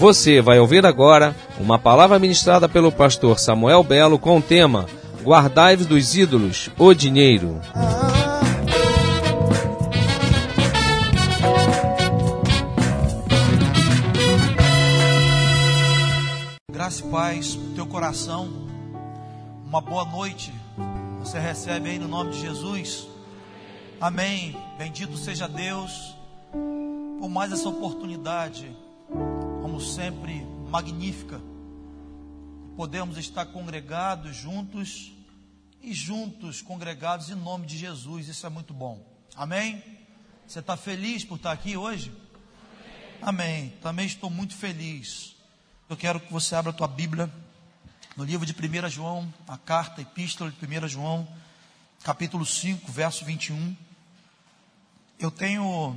Você vai ouvir agora uma palavra ministrada pelo pastor Samuel Belo com o tema Guardai-vos dos ídolos, o dinheiro. Graça e paz no teu coração. Uma boa noite. Você recebe aí no nome de Jesus. Amém. Bendito seja Deus por mais essa oportunidade sempre, magnífica. Podemos estar congregados juntos e juntos congregados em nome de Jesus. Isso é muito bom. Amém? Você está feliz por estar aqui hoje? Amém. Também estou muito feliz. Eu quero que você abra a tua Bíblia no livro de 1 João, a carta, epístola de 1 João, capítulo 5, verso 21. Eu tenho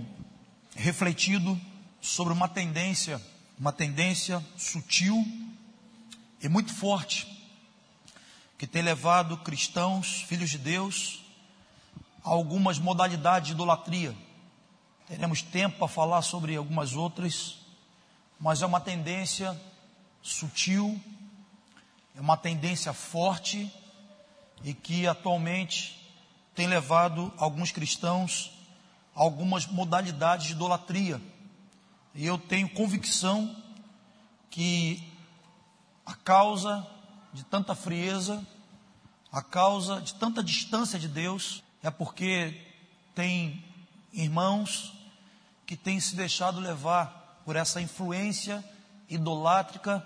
refletido sobre uma tendência uma tendência sutil e muito forte que tem levado cristãos, filhos de Deus, a algumas modalidades de idolatria. Teremos tempo para falar sobre algumas outras, mas é uma tendência sutil, é uma tendência forte e que atualmente tem levado alguns cristãos a algumas modalidades de idolatria e eu tenho convicção que a causa de tanta frieza, a causa de tanta distância de Deus, é porque tem irmãos que têm se deixado levar por essa influência idolátrica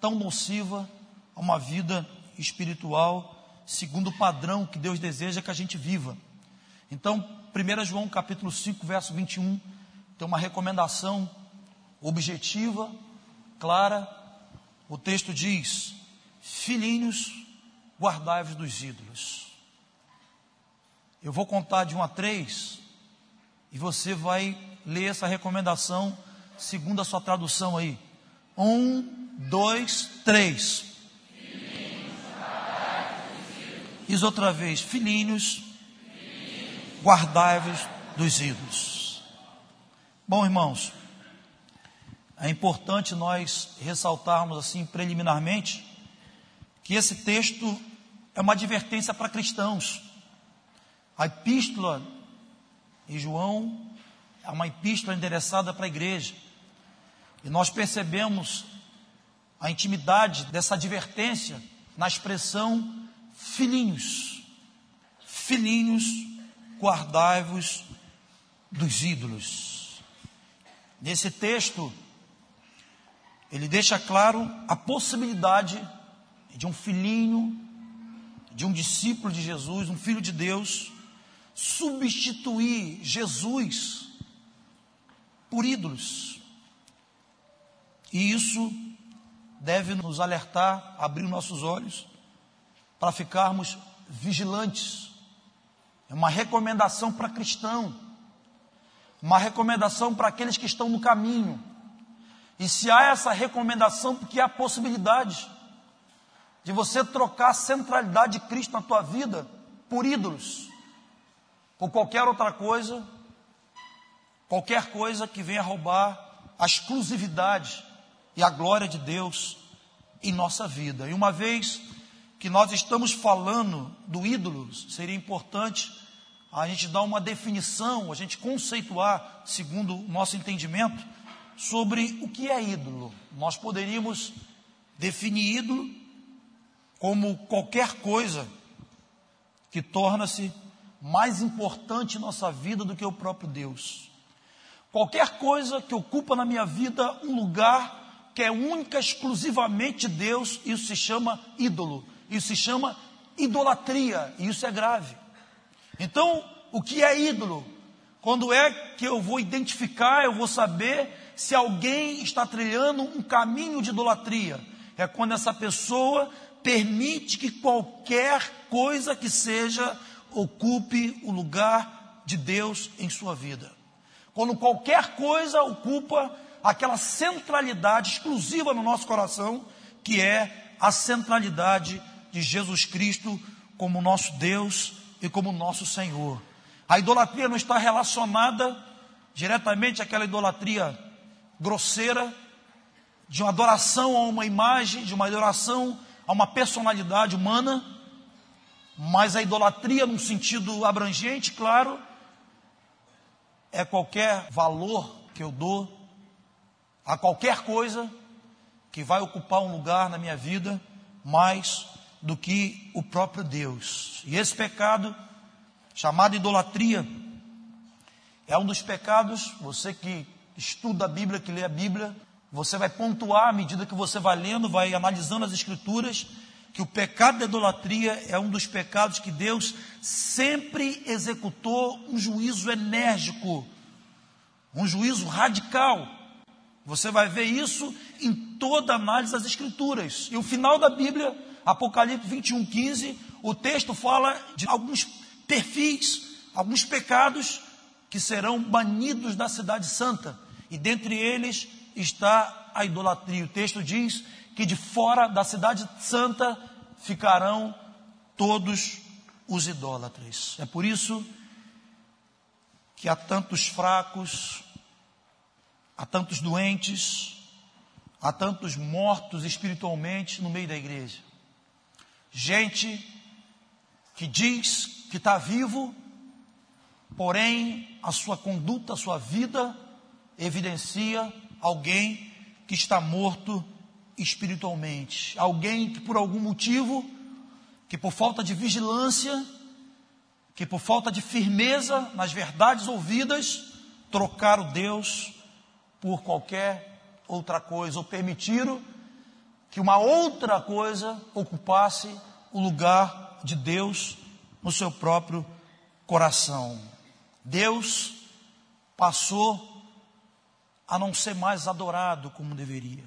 tão nociva a uma vida espiritual segundo o padrão que Deus deseja que a gente viva. Então, 1 João capítulo 5, verso 21, tem uma recomendação objetiva, clara. O texto diz: Filhinhos, guardai-vos dos ídolos. Eu vou contar de 1 a 3 e você vai ler essa recomendação segundo a sua tradução aí. Um, dois, três. Diz outra vez, filhinhos, guardai-vos dos ídolos. Bom, irmãos, é importante nós ressaltarmos assim preliminarmente que esse texto é uma advertência para cristãos. A epístola de João é uma epístola endereçada para a igreja. E nós percebemos a intimidade dessa advertência na expressão filhinhos. Filhinhos, guardai-vos dos ídolos. Nesse texto, ele deixa claro a possibilidade de um filhinho, de um discípulo de Jesus, um filho de Deus, substituir Jesus por ídolos. E isso deve nos alertar, abrir nossos olhos, para ficarmos vigilantes. É uma recomendação para cristão, uma recomendação para aqueles que estão no caminho e se há essa recomendação, porque há possibilidade de você trocar a centralidade de Cristo na tua vida por ídolos, por qualquer outra coisa, qualquer coisa que venha roubar a exclusividade e a glória de Deus em nossa vida. E uma vez que nós estamos falando do ídolo, seria importante a gente dar uma definição, a gente conceituar, segundo o nosso entendimento, sobre o que é ídolo. Nós poderíamos definir ídolo como qualquer coisa que torna-se mais importante em nossa vida do que o próprio Deus. Qualquer coisa que ocupa na minha vida um lugar que é única, exclusivamente Deus, isso se chama ídolo, isso se chama idolatria, e isso é grave. Então, o que é ídolo? Quando é que eu vou identificar, eu vou saber se alguém está trilhando um caminho de idolatria. É quando essa pessoa permite que qualquer coisa que seja ocupe o lugar de Deus em sua vida. Quando qualquer coisa ocupa aquela centralidade exclusiva no nosso coração, que é a centralidade de Jesus Cristo como nosso Deus e como nosso Senhor. A idolatria não está relacionada diretamente àquela idolatria grosseira de uma adoração a uma imagem, de uma adoração a uma personalidade humana, mas a idolatria, num sentido abrangente, claro, é qualquer valor que eu dou a qualquer coisa que vai ocupar um lugar na minha vida mais do que o próprio Deus. E esse pecado, chamado idolatria, é um dos pecados, você que estuda a Bíblia, que lê a Bíblia, você vai pontuar à medida que você vai lendo, vai analisando as Escrituras, que o pecado da idolatria é um dos pecados que Deus sempre executou um juízo enérgico, um juízo radical. Você vai ver isso em toda análise das Escrituras. E o final da Bíblia, Apocalipse 21, 15, o texto fala de alguns perfis, alguns pecados que serão banidos da cidade santa. E dentre eles está a idolatria. O texto diz que de fora da cidade santa ficarão todos os idólatras. É por isso que há tantos fracos, há tantos doentes, há tantos mortos espiritualmente no meio da igreja. Gente que diz que está vivo, porém a sua conduta, a sua vida evidencia alguém que está morto espiritualmente, alguém que por algum motivo, que por falta de vigilância, que por falta de firmeza nas verdades ouvidas, trocaram Deus por qualquer outra coisa, ou permitiram que uma outra coisa ocupasse o lugar de Deus no seu próprio coração. Deus passou a não ser mais adorado como deveria.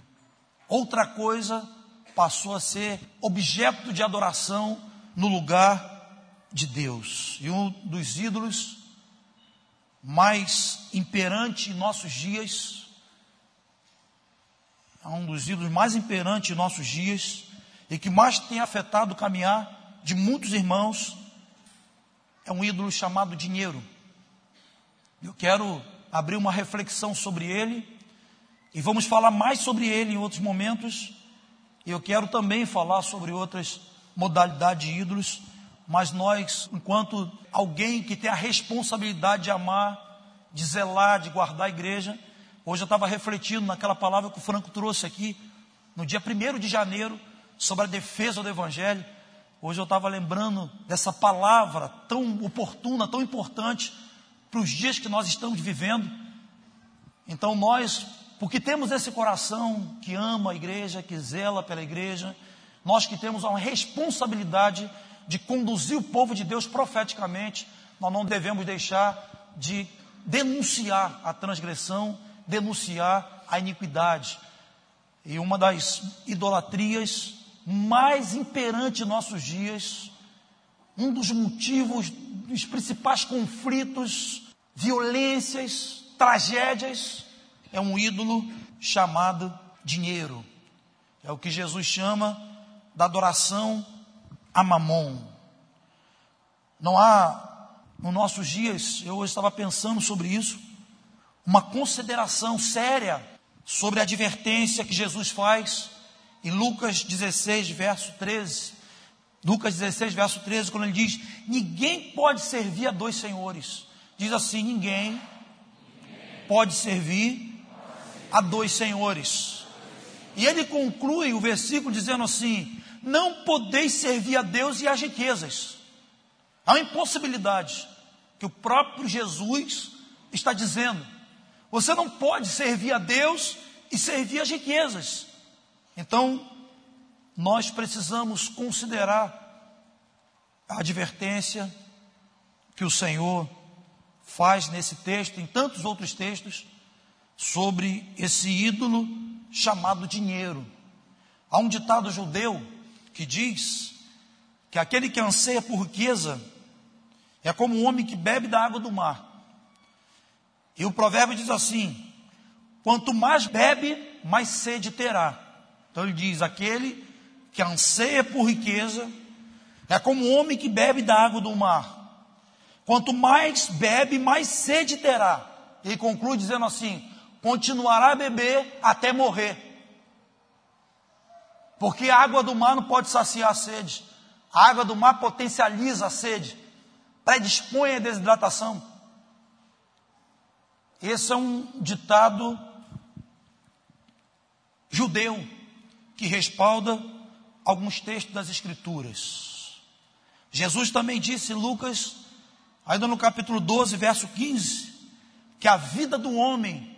Outra coisa passou a ser objeto de adoração no lugar de Deus. E um dos ídolos mais imperante em nossos dias, um dos ídolos mais imperantes em nossos dias e que mais tem afetado o caminhar de muitos irmãos, é um ídolo chamado dinheiro. Eu quero abrir uma reflexão sobre ele e vamos falar mais sobre ele em outros momentos. Eu quero também falar sobre outras modalidades de ídolos, mas nós, enquanto alguém que tem a responsabilidade de amar, de zelar, de guardar a igreja, hoje eu estava refletindo naquela palavra que o Franco trouxe aqui, no dia 1 de janeiro, sobre a defesa do Evangelho. Hoje eu estava lembrando dessa palavra tão oportuna, tão importante para os dias que nós estamos vivendo. Então nós, porque temos esse coração que ama a igreja, que zela pela igreja, nós que temos uma responsabilidade de conduzir o povo de Deus profeticamente, nós não devemos deixar de denunciar a transgressão, denunciar a iniquidade. E uma das idolatrias mais imperantes em nossos dias, um dos motivos dos principais conflitos, violências, tragédias, é um ídolo chamado dinheiro. É o que Jesus chama da adoração a mamon. Não há, nos nossos dias, eu estava pensando sobre isso, uma consideração séria sobre a advertência que Jesus faz em Lucas 16, verso 13. Lucas 16, verso 13, quando ele diz: Ninguém pode servir a dois senhores. Diz assim: Ninguém pode servir a dois senhores. E ele conclui o versículo dizendo assim: Não podeis servir a Deus e às riquezas. Há uma impossibilidade que o próprio Jesus está dizendo. Você não pode servir a Deus e servir as riquezas. Então, nós precisamos considerar a advertência que o Senhor faz nesse texto, em tantos outros textos, sobre esse ídolo chamado dinheiro. Há um ditado judeu que diz que aquele que anseia por riqueza é como um homem que bebe da água do mar. E o provérbio diz assim: quanto mais bebe, mais sede terá. Então ele diz: aquele que anseia por riqueza, é como um homem que bebe da água do mar. Quanto mais bebe, mais sede terá. Ele conclui dizendo assim: continuará a beber até morrer. Porque a água do mar não pode saciar a sede. A água do mar potencializa a sede, predispõe a desidratação. Esse é um ditado judeu que respalda alguns textos das Escrituras. Jesus também disse em Lucas, ainda no capítulo 12, verso 15, que a vida do homem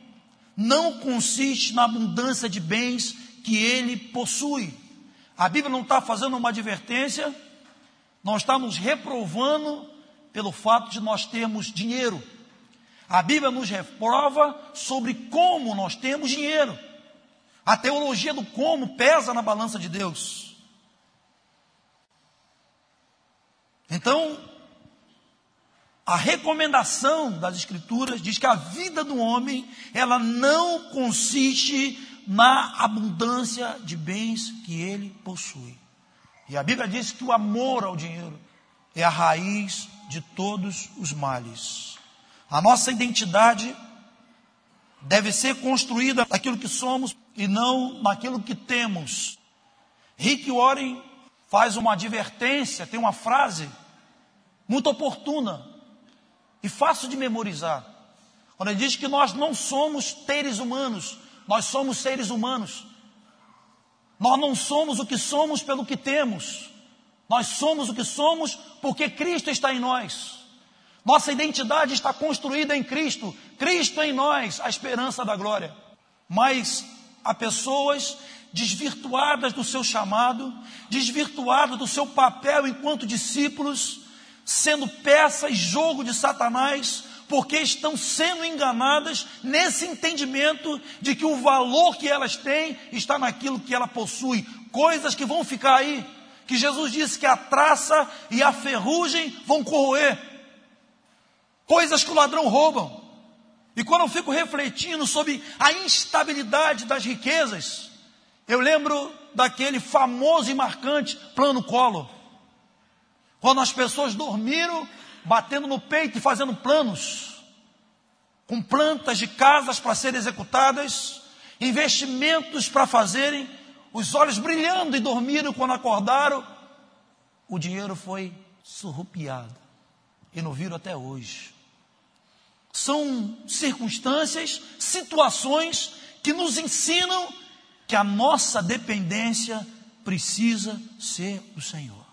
não consiste na abundância de bens que ele possui. A Bíblia não está fazendo uma advertência, não está nos reprovando pelo fato de nós termos dinheiro. A Bíblia nos reprova sobre como nós temos dinheiro. A teologia do como pesa na balança de Deus. Então, a recomendação das escrituras diz que a vida do homem, ela não consiste na abundância de bens que ele possui. E a Bíblia diz que o amor ao dinheiro é a raiz de todos os males. A nossa identidade deve ser construída naquilo que somos e não naquilo que temos. Rick Warren faz uma advertência, tem uma frase muito oportuna e fácil de memorizar. Quando ele diz que nós não somos seres humanos, nós somos seres humanos. Nós não somos o que somos pelo que temos. Nós somos o que somos porque Cristo está em nós. Nossa identidade está construída em Cristo, Cristo em nós, a esperança da glória. Mas há pessoas desvirtuadas do seu chamado, desvirtuadas do seu papel enquanto discípulos, sendo peça e jogo de Satanás, porque estão sendo enganadas nesse entendimento de que o valor que elas têm está naquilo que ela possui, coisas que vão ficar aí, que Jesus disse que a traça e a ferrugem vão corroer coisas que o ladrão roubam. E quando eu fico refletindo sobre a instabilidade das riquezas, eu lembro daquele famoso e marcante plano Collor. Quando as pessoas dormiram, batendo no peito e fazendo planos, com plantas de casas para serem executadas, investimentos para fazerem, os olhos brilhando e dormiram quando acordaram, o dinheiro foi surrupiado e não viram até hoje. São circunstâncias, situações que nos ensinam que a nossa dependência precisa ser do Senhor.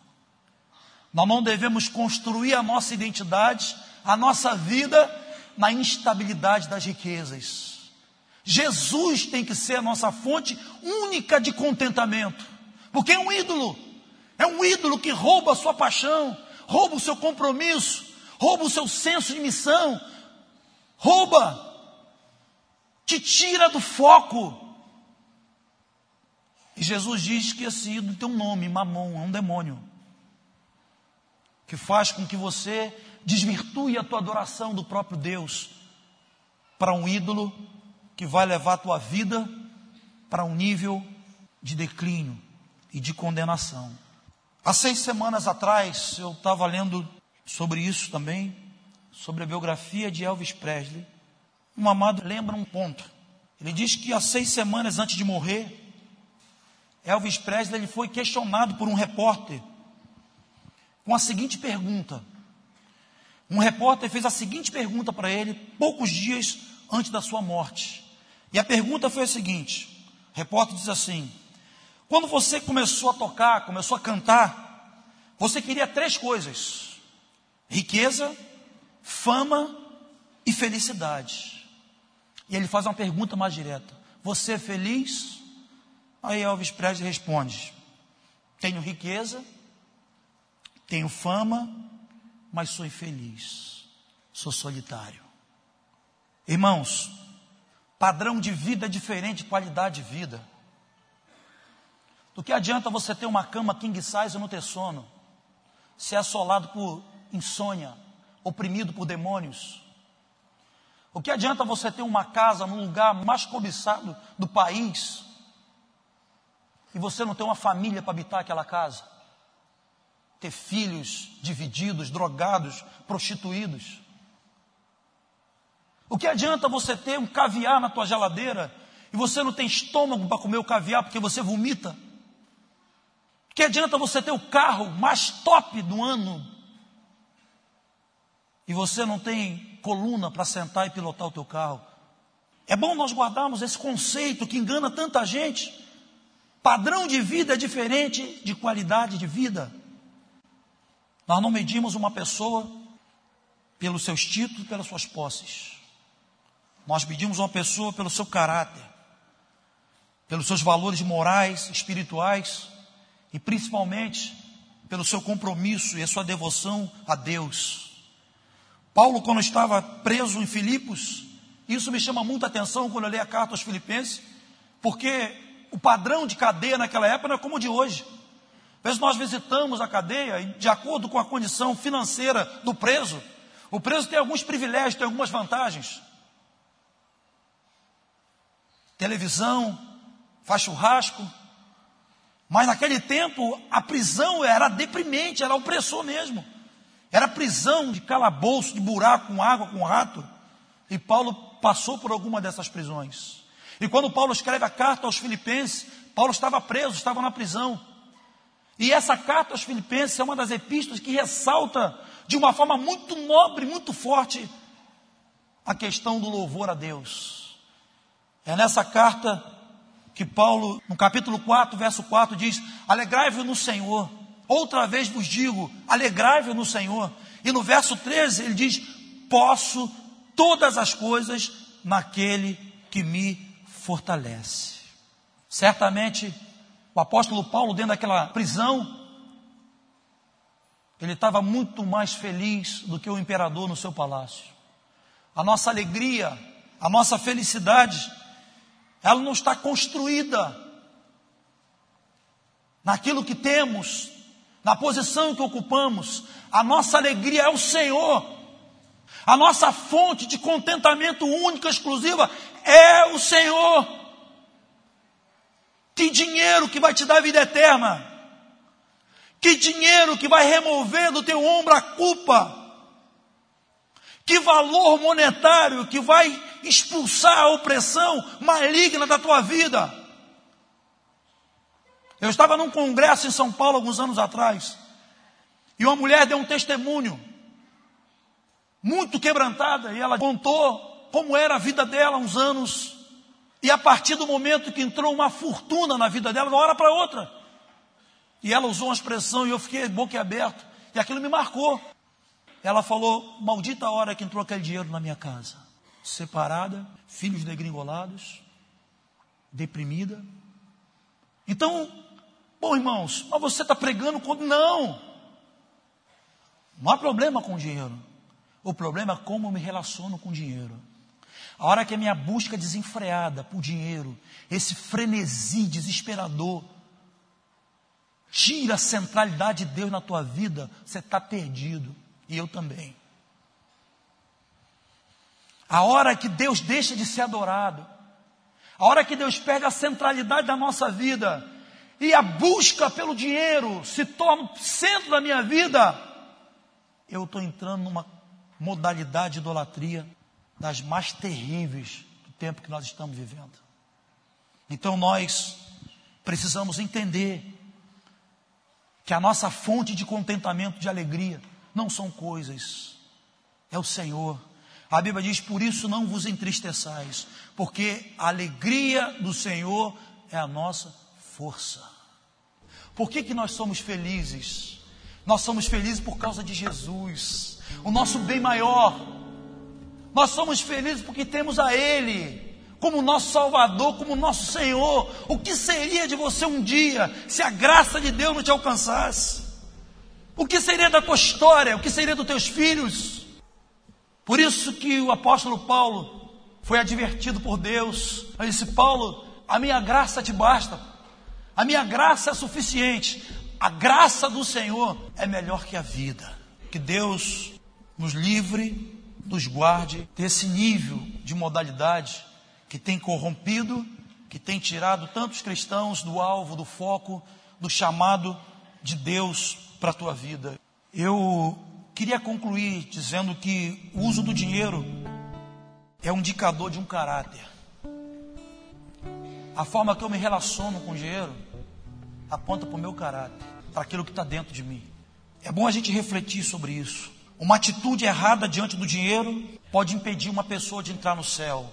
Nós não devemos construir a nossa identidade, a nossa vida na instabilidade das riquezas. Jesus tem que ser a nossa fonte única de contentamento, porque é um ídolo, é um ídolo que rouba a sua paixão, rouba o seu compromisso, rouba o seu senso de missão, rouba, te tira do foco. E Jesus diz que esse ídolo tem um nome, Mamon, é um demônio, que faz com que você desvirtue a tua adoração do próprio Deus para um ídolo que vai levar a tua vida para um nível de declínio e de condenação. Há seis semanas atrás, eu estava lendo sobre isso também, sobre a biografia de Elvis Presley, um amado lembra um ponto. Ele diz que há seis semanas antes de morrer, Elvis Presley ele foi questionado por um repórter com a seguinte pergunta. Um repórter fez a seguinte pergunta para ele poucos dias antes da sua morte. E a pergunta foi a seguinte: o repórter diz assim: Quando você começou a tocar, começou a cantar, você queria três coisas: riqueza, fama e felicidade. E ele faz uma pergunta mais direta: Você é feliz? Aí Elvis Presley responde: Tenho riqueza, tenho fama, mas sou infeliz, sou solitário. Irmãos, padrão de vida é diferente de qualidade de vida. Do que adianta você ter uma cama king size e não ter sono? Ser assolado por insônia, oprimido por demônios. O que adianta você ter uma casa no lugar mais cobiçado do país e você não ter uma família para habitar aquela casa? Ter filhos divididos, drogados, prostituídos. O que adianta você ter um caviar na tua geladeira e você não tem estômago para comer o caviar porque você vomita? Que adianta você ter o carro mais top do ano e você não tem coluna para sentar e pilotar o teu carro? É bom nós guardarmos esse conceito que engana tanta gente. Padrão de vida é diferente de qualidade de vida. Nós não medimos uma pessoa pelos seus títulos, pelas suas posses. Nós medimos uma pessoa pelo seu caráter, pelos seus valores morais, espirituais e principalmente pelo seu compromisso e a sua devoção a Deus. Paulo, quando estava preso em Filipos, isso me chama muita atenção quando eu leio a carta aos Filipenses, porque o padrão de cadeia naquela época não é como o de hoje. Às vezes nós visitamos a cadeia e, de acordo com a condição financeira do preso, o preso tem alguns privilégios, tem algumas vantagens. Televisão, faz churrasco. Mas naquele tempo a prisão era deprimente, era opressor mesmo. Era prisão de calabouço, de buraco, com água, com rato. E Paulo passou por alguma dessas prisões. E quando Paulo escreve a carta aos Filipenses, Paulo estava preso, estava na prisão. E essa carta aos Filipenses é uma das epístolas que ressalta de uma forma muito nobre, muito forte, a questão do louvor a Deus. É nessa carta que Paulo, no capítulo 4, verso 4, diz: Alegrai-vos no Senhor. Outra vez vos digo: alegrai-vos no Senhor. E no verso 13 ele diz: Posso todas as coisas naquele que me fortalece. Certamente, o apóstolo Paulo, dentro daquela prisão, ele estava muito mais feliz do que o imperador no seu palácio. A nossa alegria, a nossa felicidade, ela não está construída naquilo que temos, na posição que ocupamos. A nossa alegria é o Senhor. A nossa fonte de contentamento única, exclusiva, é o Senhor. Que dinheiro que vai te dar vida eterna. Que dinheiro que vai remover do teu ombro a culpa. Que valor monetário que vai expulsar a opressão maligna da tua vida. Eu estava num congresso em São Paulo alguns anos atrás. E uma mulher deu um testemunho muito quebrantada, e ela contou como era a vida dela uns anos. E a partir do momento que entrou uma fortuna na vida dela, de uma hora para outra. E ela usou uma expressão e eu fiquei boquiaberto. E aquilo me marcou. Ela falou: Maldita hora que entrou aquele dinheiro na minha casa. Separada, filhos degringolados, deprimida. Então, bom irmãos, mas você está pregando quando. Não! Não há problema com o dinheiro. O problema é como eu me relaciono com o dinheiro. A hora que a minha busca desenfreada por dinheiro, esse frenesi desesperador, tira a centralidade de Deus na tua vida, você está perdido. E eu também. A hora que Deus deixa de ser adorado, a hora que Deus perde a centralidade da nossa vida, e a busca pelo dinheiro se torna o centro da minha vida, eu estou entrando numa modalidade de idolatria das mais terríveis do tempo que nós estamos vivendo. Então nós precisamos entender que a nossa fonte de contentamento, de alegria, não são coisas, é o Senhor. A Bíblia diz: por isso não vos entristeçais, porque a alegria do Senhor é a nossa força. Por que, que nós somos felizes? Nós somos felizes por causa de Jesus o nosso bem maior. Nós somos felizes porque temos a Ele como nosso Salvador, como nosso Senhor. O que seria de você um dia se a graça de Deus não te alcançasse? O que seria da tua história? O que seria dos teus filhos? Por isso que o apóstolo Paulo foi advertido por Deus. Ele disse: Paulo, a minha graça te basta, a minha graça é suficiente. A graça do Senhor é melhor que a vida. Que Deus nos livre, nos guarde desse nível de modalidade que tem corrompido, que tem tirado tantos cristãos do alvo, do foco, do chamado de Deus para a tua vida. Eu queria concluir dizendo que o uso do dinheiro é um indicador de um caráter. A forma que eu me relaciono com o dinheiro aponta para o meu caráter, para aquilo que está dentro de mim. É bom a gente refletir sobre isso. Uma atitude errada diante do dinheiro pode impedir uma pessoa de entrar no céu,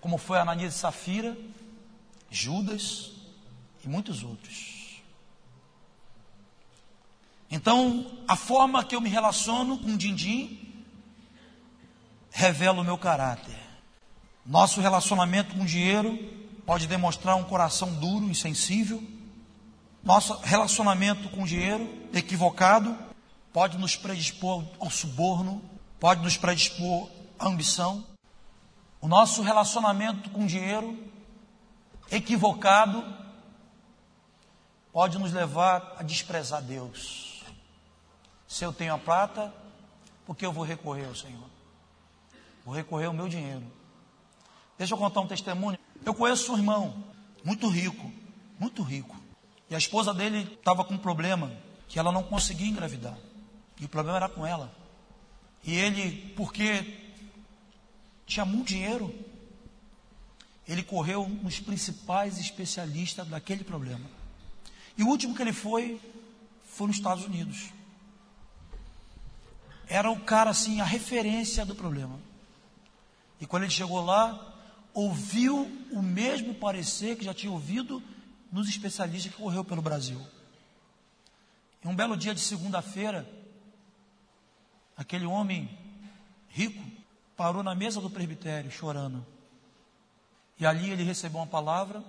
como foi Ananias e Safira, Judas e muitos outros. Então, a forma que eu me relaciono com o din-din revela o meu caráter. Nosso relacionamento com o dinheiro pode demonstrar um coração duro, insensível. Nosso relacionamento com o dinheiro equivocado pode nos predispor ao suborno, pode nos predispor à ambição. O nosso relacionamento com o dinheiro equivocado pode nos levar a desprezar Deus. Se eu tenho a prata, por que eu vou recorrer ao Senhor? Vou recorrer ao meu dinheiro. Deixa eu contar um testemunho. Eu conheço um irmão, muito rico, muito rico. E a esposa dele estava com um problema, que ela não conseguia engravidar. E o problema era com ela. E ele, porque tinha muito dinheiro, ele correu nos principais especialistas daquele problema. E o último que ele foi, foi nos Estados Unidos. Era o cara, assim, a referência do problema. E quando ele chegou lá, ouviu o mesmo parecer que já tinha ouvido nos especialistas que correu pelo Brasil. Em um belo dia de segunda-feira, aquele homem rico parou na mesa do presbitério chorando. E ali ele recebeu uma palavra,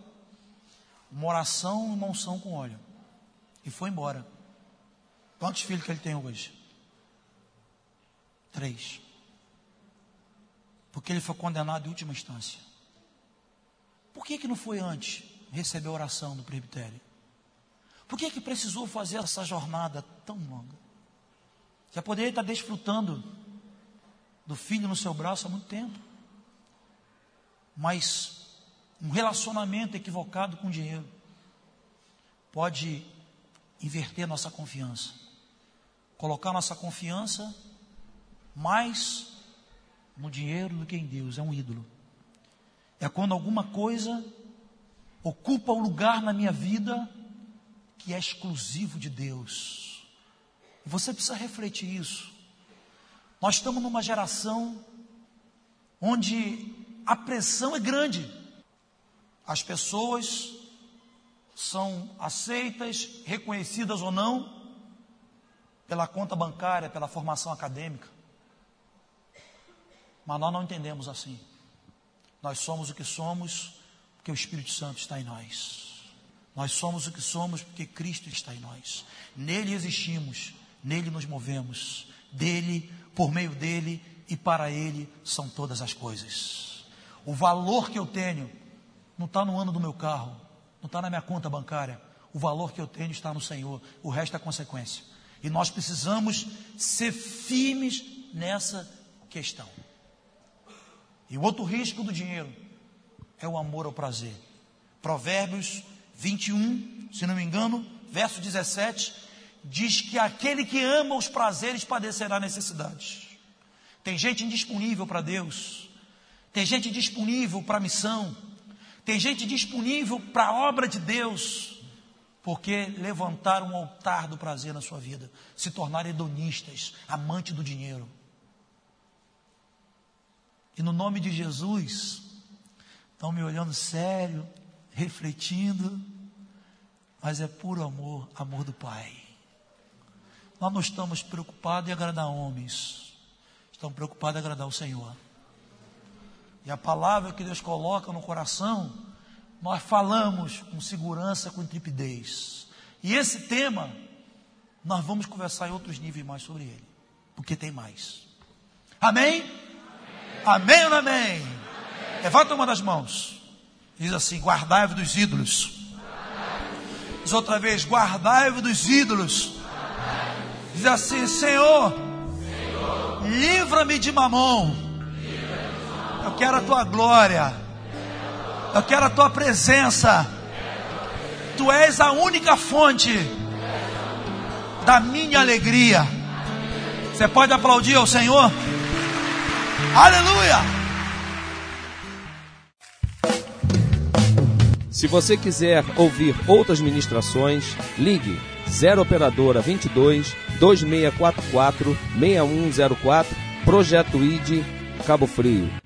uma oração e uma unção com óleo. E foi embora. Quantos filhos que ele tem hoje? Três. Porque ele foi condenado em última instância. Por que, que não foi antes receber a oração do presbitério? Por que, que precisou fazer essa jornada tão longa? Já poderia estar desfrutando do filho no seu braço há muito tempo. Mas um relacionamento equivocado com dinheiro pode inverter nossa confiança. Colocar nossa confiança mais no dinheiro do que em Deus. É um ídolo. É quando alguma coisa ocupa um lugar na minha vida que é exclusivo de Deus. E você precisa refletir isso. Nós estamos numa geração onde a pressão é grande. As pessoas são aceitas, reconhecidas ou não, pela conta bancária, pela formação acadêmica. Mas nós não entendemos assim. Nós somos o que somos porque o Espírito Santo está em nós. Nós somos o que somos porque Cristo está em nós. Nele existimos, nele nos movemos, dele, por meio dele e para ele são todas as coisas. O valor que eu tenho não está no ano do meu carro, não está na minha conta bancária. O valor que eu tenho está no Senhor. O resto é consequência. E nós precisamos ser firmes nessa questão. E o outro risco do dinheiro é o amor ao prazer. Provérbios 21, se não me engano, verso 17, diz que aquele que ama os prazeres padecerá necessidades. Tem gente indisponível para Deus, tem gente disponível para a missão, tem gente disponível para a obra de Deus, porque levantaram um altar do prazer na sua vida, se tornaram hedonistas, amante do dinheiro. E no nome de Jesus, estão me olhando sério, refletindo, mas é puro amor, amor do Pai. Nós não estamos preocupados em agradar homens, estamos preocupados em agradar o Senhor. E a palavra que Deus coloca no coração, nós falamos com segurança, com intrepidez. E esse tema, nós vamos conversar em outros níveis mais sobre ele, porque tem mais. Amém? Amém ou amém? amém? Levanta uma das mãos. Diz assim: guardai-vos dos ídolos. Diz outra vez: guardai-vos dos ídolos. Diz assim: Senhor, livra-me de mamão. Eu quero a tua glória. Eu quero a tua presença. Tu és a única fonte da minha alegria. Você pode aplaudir ao Senhor? Aleluia! Se você quiser ouvir outras ministrações, ligue 0 operadora 22 2644 6104 Projeto ID Cabo Frio